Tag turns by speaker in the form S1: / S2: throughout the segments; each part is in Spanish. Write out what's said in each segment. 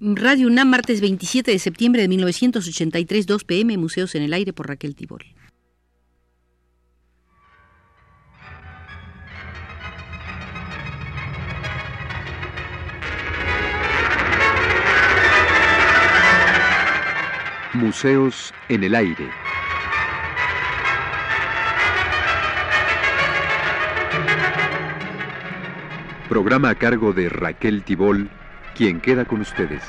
S1: Radio UNAM, martes 27 de septiembre de 1983, 2 pm, Museos en el Aire por Raquel Tibol.
S2: Museos en el Aire. Programa a cargo de Raquel Tibol, quien queda con ustedes.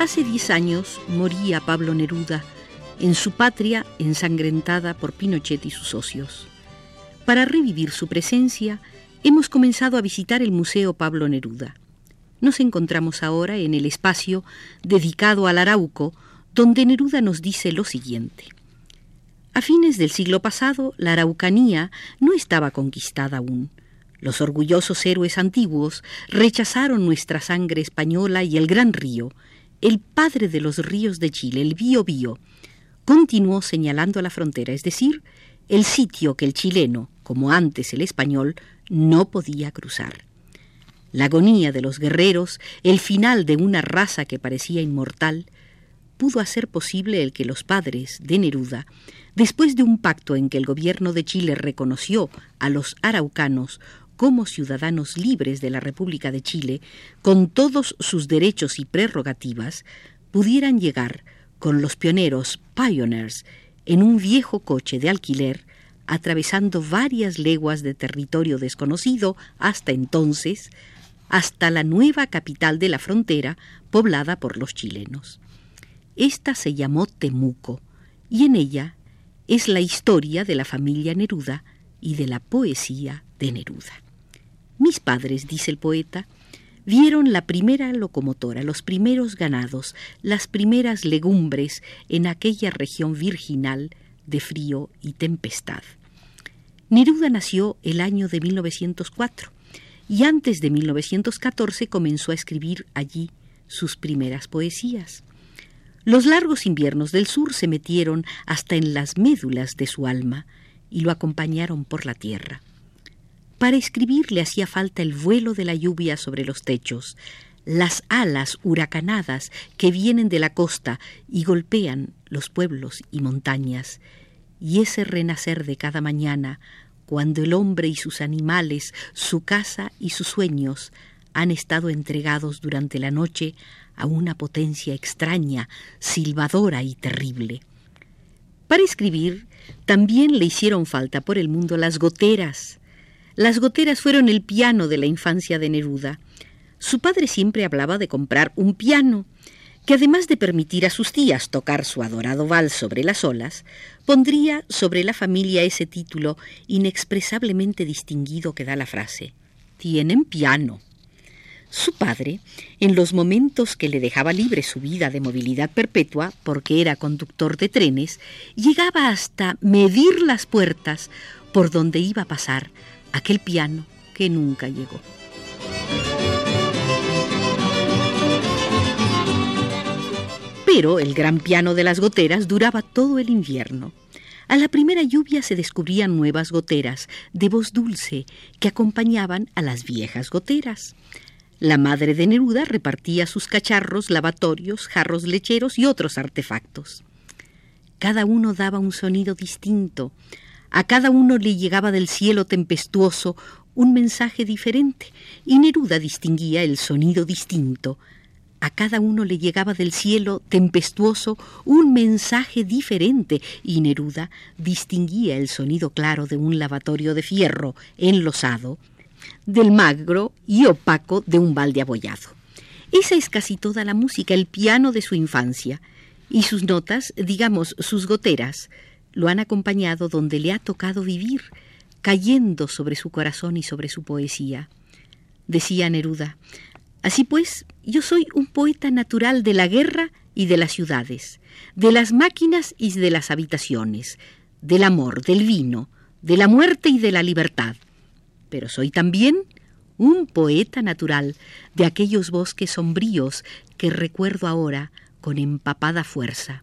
S1: Hace diez años moría Pablo Neruda en su patria ensangrentada por Pinochet y sus socios. Para revivir su presencia, hemos comenzado a visitar el Museo Pablo Neruda. Nos encontramos ahora en el espacio dedicado al Arauco, donde Neruda nos dice lo siguiente. A fines del siglo pasado, la Araucanía no estaba conquistada aún. Los orgullosos héroes antiguos rechazaron nuestra sangre española y el gran río, el padre de los ríos de Chile, el Bío Bío, continuó señalando la frontera, es decir, el sitio que el chileno, como antes el español, no podía cruzar. La agonía de los guerreros, el final de una raza que parecía inmortal, pudo hacer posible el que los padres de Neruda, después de un pacto en que el gobierno de Chile reconoció a los araucanos como ciudadanos libres de la República de Chile, con todos sus derechos y prerrogativas, pudieran llegar con los pioneros Pioneers en un viejo coche de alquiler, atravesando varias leguas de territorio desconocido hasta entonces, hasta la nueva capital de la frontera poblada por los chilenos. Esta se llamó Temuco, y en ella es la historia de la familia Neruda y de la poesía de Neruda. Mis padres, dice el poeta, vieron la primera locomotora, los primeros ganados, las primeras legumbres en aquella región virginal de frío y tempestad. Neruda nació el año de 1904 y antes de 1914 comenzó a escribir allí sus primeras poesías. Los largos inviernos del sur se metieron hasta en las médulas de su alma y lo acompañaron por la tierra. Para escribir le hacía falta el vuelo de la lluvia sobre los techos, las alas huracanadas que vienen de la costa y golpean los pueblos y montañas, y ese renacer de cada mañana, cuando el hombre y sus animales, su casa y sus sueños han estado entregados durante la noche a una potencia extraña, silbadora y terrible. Para escribir también le hicieron falta por el mundo las goteras, las goteras fueron el piano de la infancia de Neruda. Su padre siempre hablaba de comprar un piano, que además de permitir a sus tías tocar su adorado vals sobre las olas, pondría sobre la familia ese título inexpresablemente distinguido que da la frase. Tienen piano. Su padre, en los momentos que le dejaba libre su vida de movilidad perpetua, porque era conductor de trenes, llegaba hasta medir las puertas por donde iba a pasar aquel piano que nunca llegó. Pero el gran piano de las goteras duraba todo el invierno. A la primera lluvia se descubrían nuevas goteras de voz dulce que acompañaban a las viejas goteras. La madre de Neruda repartía sus cacharros, lavatorios, jarros lecheros y otros artefactos. Cada uno daba un sonido distinto, a cada uno le llegaba del cielo tempestuoso un mensaje diferente, y Neruda distinguía el sonido distinto. A cada uno le llegaba del cielo tempestuoso un mensaje diferente, y Neruda distinguía el sonido claro de un lavatorio de fierro enlosado, del magro y opaco de un balde abollado. Esa es casi toda la música, el piano de su infancia, y sus notas, digamos sus goteras, lo han acompañado donde le ha tocado vivir, cayendo sobre su corazón y sobre su poesía. Decía Neruda, Así pues, yo soy un poeta natural de la guerra y de las ciudades, de las máquinas y de las habitaciones, del amor, del vino, de la muerte y de la libertad. Pero soy también un poeta natural de aquellos bosques sombríos que recuerdo ahora con empapada fuerza.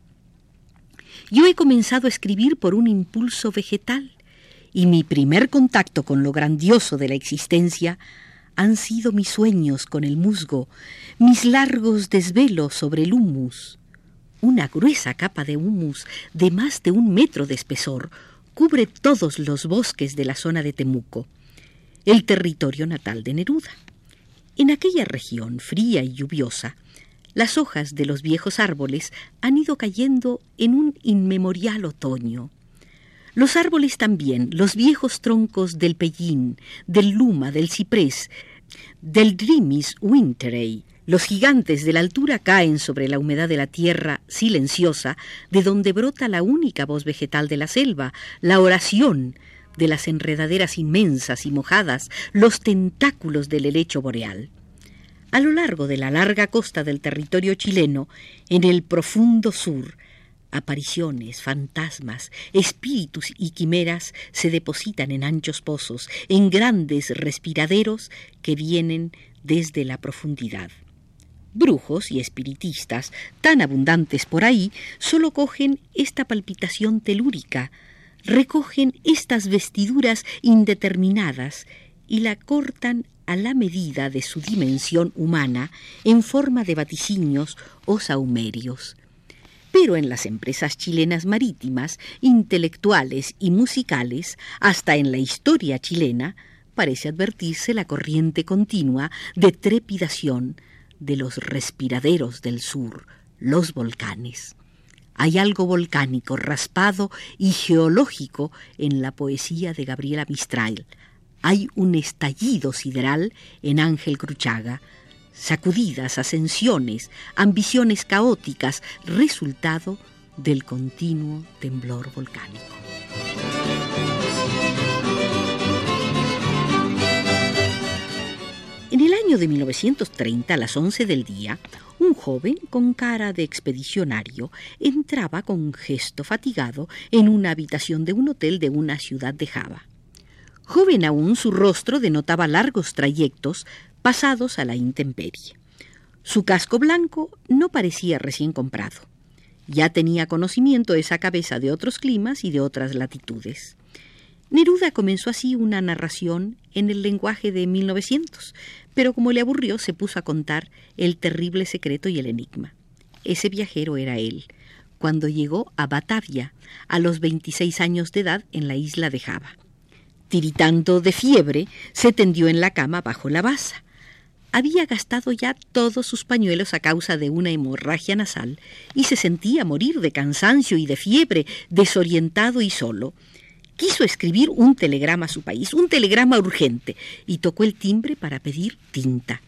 S1: Yo he comenzado a escribir por un impulso vegetal y mi primer contacto con lo grandioso de la existencia han sido mis sueños con el musgo, mis largos desvelos sobre el humus. Una gruesa capa de humus de más de un metro de espesor cubre todos los bosques de la zona de Temuco, el territorio natal de Neruda. En aquella región fría y lluviosa, las hojas de los viejos árboles han ido cayendo en un inmemorial otoño. Los árboles también, los viejos troncos del pellín, del luma, del ciprés, del drimis winterei, los gigantes de la altura caen sobre la humedad de la tierra silenciosa, de donde brota la única voz vegetal de la selva, la oración de las enredaderas inmensas y mojadas, los tentáculos del helecho boreal. A lo largo de la larga costa del territorio chileno, en el profundo sur, Apariciones, fantasmas, espíritus y quimeras se depositan en anchos pozos, en grandes respiraderos que vienen desde la profundidad. Brujos y espiritistas, tan abundantes por ahí, solo cogen esta palpitación telúrica, recogen estas vestiduras indeterminadas y la cortan a la medida de su dimensión humana en forma de vaticinios o saumerios pero en las empresas chilenas marítimas, intelectuales y musicales, hasta en la historia chilena, parece advertirse la corriente continua de trepidación de los respiraderos del sur, los volcanes. Hay algo volcánico, raspado y geológico en la poesía de Gabriela Mistral. Hay un estallido sideral en Ángel Cruchaga, sacudidas, ascensiones, ambiciones caóticas, resultado del continuo temblor volcánico. Año de 1930, a las 11 del día, un joven con cara de expedicionario entraba con gesto fatigado en una habitación de un hotel de una ciudad de Java. Joven aún, su rostro denotaba largos trayectos pasados a la intemperie. Su casco blanco no parecía recién comprado. Ya tenía conocimiento esa cabeza de otros climas y de otras latitudes. Neruda comenzó así una narración en el lenguaje de 1900, pero como le aburrió se puso a contar el terrible secreto y el enigma. Ese viajero era él, cuando llegó a Batavia, a los 26 años de edad en la isla de Java. Tiritando de fiebre, se tendió en la cama bajo la basa había gastado ya todos sus pañuelos a causa de una hemorragia nasal y se sentía morir de cansancio y de fiebre, desorientado y solo. Quiso escribir un telegrama a su país, un telegrama urgente, y tocó el timbre para pedir tinta.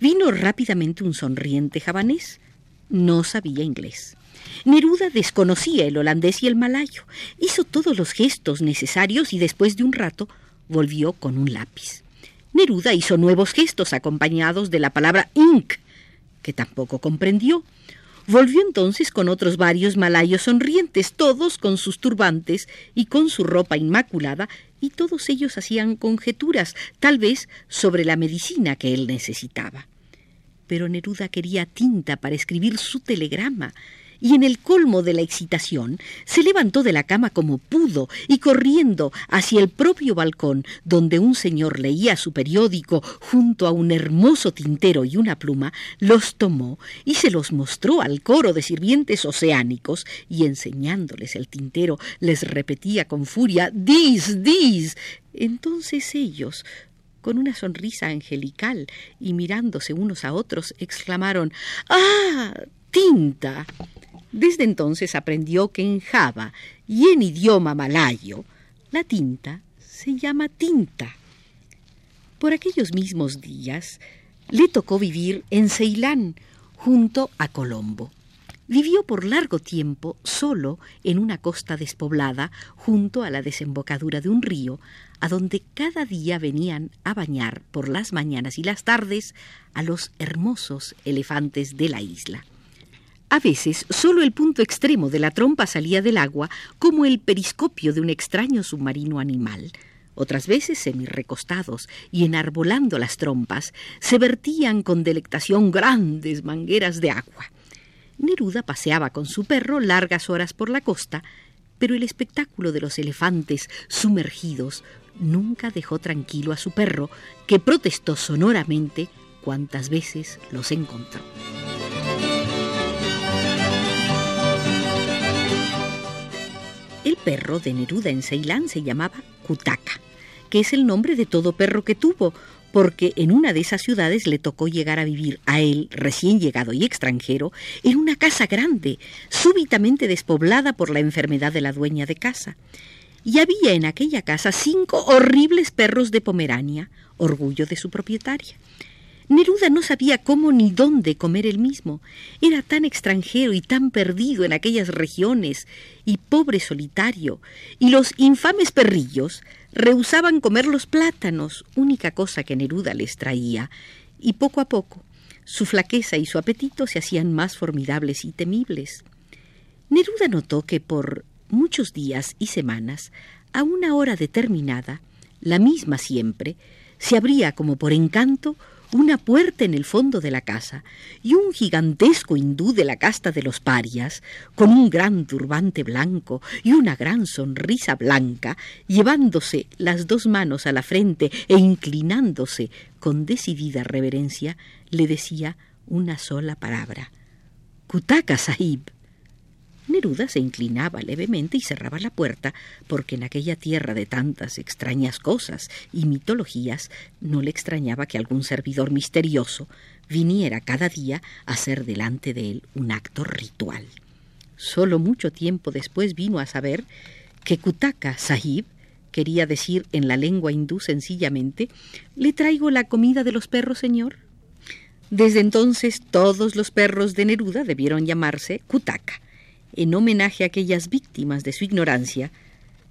S1: Vino rápidamente un sonriente javanés. No sabía inglés. Neruda desconocía el holandés y el malayo. Hizo todos los gestos necesarios y después de un rato volvió con un lápiz. Neruda hizo nuevos gestos acompañados de la palabra ink, que tampoco comprendió. Volvió entonces con otros varios malayos sonrientes, todos con sus turbantes y con su ropa inmaculada, y todos ellos hacían conjeturas, tal vez sobre la medicina que él necesitaba. Pero Neruda quería tinta para escribir su telegrama, y en el colmo de la excitación se levantó de la cama como pudo y corriendo hacia el propio balcón donde un señor leía su periódico junto a un hermoso tintero y una pluma, los tomó y se los mostró al coro de sirvientes oceánicos y enseñándoles el tintero les repetía con furia Dis, dis. Entonces ellos, con una sonrisa angelical y mirándose unos a otros, exclamaron ¡Ah! tinta. Desde entonces aprendió que en Java y en idioma malayo la tinta se llama tinta. Por aquellos mismos días le tocó vivir en Ceilán junto a Colombo. Vivió por largo tiempo solo en una costa despoblada junto a la desembocadura de un río, a donde cada día venían a bañar por las mañanas y las tardes a los hermosos elefantes de la isla. A veces solo el punto extremo de la trompa salía del agua como el periscopio de un extraño submarino animal. Otras veces, semi-recostados y enarbolando las trompas, se vertían con delectación grandes mangueras de agua. Neruda paseaba con su perro largas horas por la costa, pero el espectáculo de los elefantes sumergidos nunca dejó tranquilo a su perro, que protestó sonoramente cuantas veces los encontró. Perro de Neruda en Ceilán se llamaba Kutaka, que es el nombre de todo perro que tuvo, porque en una de esas ciudades le tocó llegar a vivir a él, recién llegado y extranjero, en una casa grande, súbitamente despoblada por la enfermedad de la dueña de casa. Y había en aquella casa cinco horribles perros de Pomerania, orgullo de su propietaria. Neruda no sabía cómo ni dónde comer él mismo. Era tan extranjero y tan perdido en aquellas regiones, y pobre solitario, y los infames perrillos rehusaban comer los plátanos, única cosa que Neruda les traía, y poco a poco su flaqueza y su apetito se hacían más formidables y temibles. Neruda notó que por muchos días y semanas, a una hora determinada, la misma siempre, se abría como por encanto una puerta en el fondo de la casa y un gigantesco hindú de la casta de los parias, con un gran turbante blanco y una gran sonrisa blanca, llevándose las dos manos a la frente e inclinándose con decidida reverencia, le decía una sola palabra. Kutaka Sahib. Neruda se inclinaba levemente y cerraba la puerta, porque en aquella tierra de tantas extrañas cosas y mitologías no le extrañaba que algún servidor misterioso viniera cada día a hacer delante de él un acto ritual. Solo mucho tiempo después vino a saber que Kutaka Sahib quería decir en la lengua hindú sencillamente ¿Le traigo la comida de los perros, señor? Desde entonces todos los perros de Neruda debieron llamarse Kutaka en homenaje a aquellas víctimas de su ignorancia,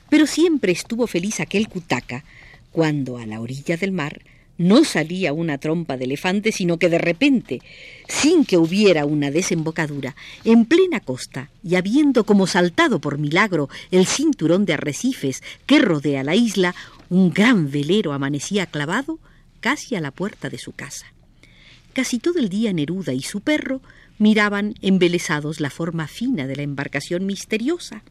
S1: pero siempre estuvo feliz aquel Cutaca cuando a la orilla del mar no salía una trompa de elefante, sino que de repente, sin que hubiera una desembocadura, en plena costa, y habiendo como saltado por milagro el cinturón de arrecifes que rodea la isla, un gran velero amanecía clavado casi a la puerta de su casa. Casi todo el día Neruda y su perro miraban embelesados la forma fina de la embarcación misteriosa.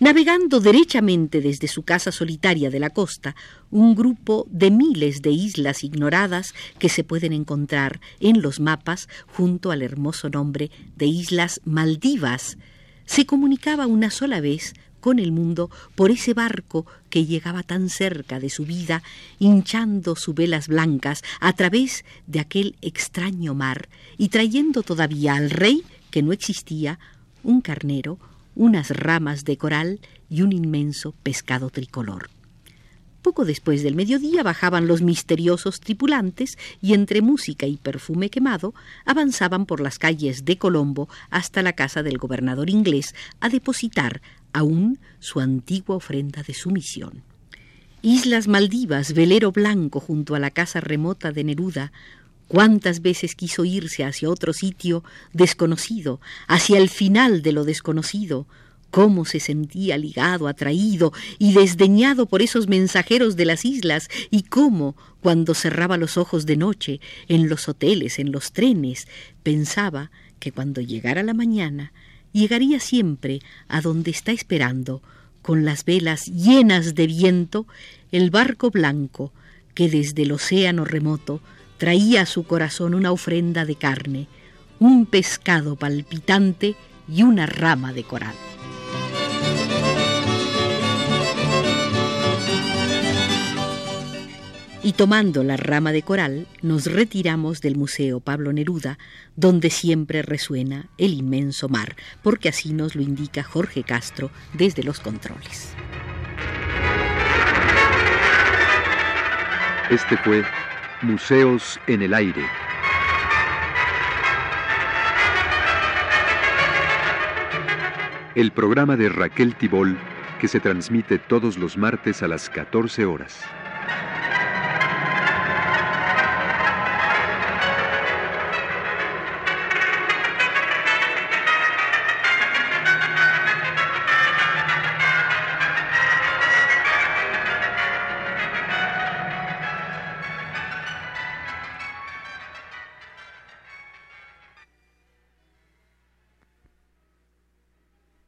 S1: Navegando derechamente desde su casa solitaria de la costa, un grupo de miles de islas ignoradas que se pueden encontrar en los mapas junto al hermoso nombre de Islas Maldivas, se comunicaba una sola vez con el mundo por ese barco que llegaba tan cerca de su vida, hinchando sus velas blancas a través de aquel extraño mar y trayendo todavía al rey, que no existía, un carnero, unas ramas de coral y un inmenso pescado tricolor. Poco después del mediodía bajaban los misteriosos tripulantes y entre música y perfume quemado avanzaban por las calles de Colombo hasta la casa del gobernador inglés a depositar aún su antigua ofrenda de sumisión. Islas Maldivas, velero blanco junto a la casa remota de Neruda, cuántas veces quiso irse hacia otro sitio desconocido, hacia el final de lo desconocido, cómo se sentía ligado, atraído y desdeñado por esos mensajeros de las islas, y cómo, cuando cerraba los ojos de noche, en los hoteles, en los trenes, pensaba que cuando llegara la mañana llegaría siempre a donde está esperando, con las velas llenas de viento, el barco blanco que desde el océano remoto traía a su corazón una ofrenda de carne, un pescado palpitante y una rama de coral. Y tomando la rama de coral nos retiramos del Museo Pablo Neruda, donde siempre resuena el inmenso mar, porque así nos lo indica Jorge Castro desde los controles.
S2: Este fue Museos en el Aire. El programa de Raquel Tibol que se transmite todos los martes a las 14 horas.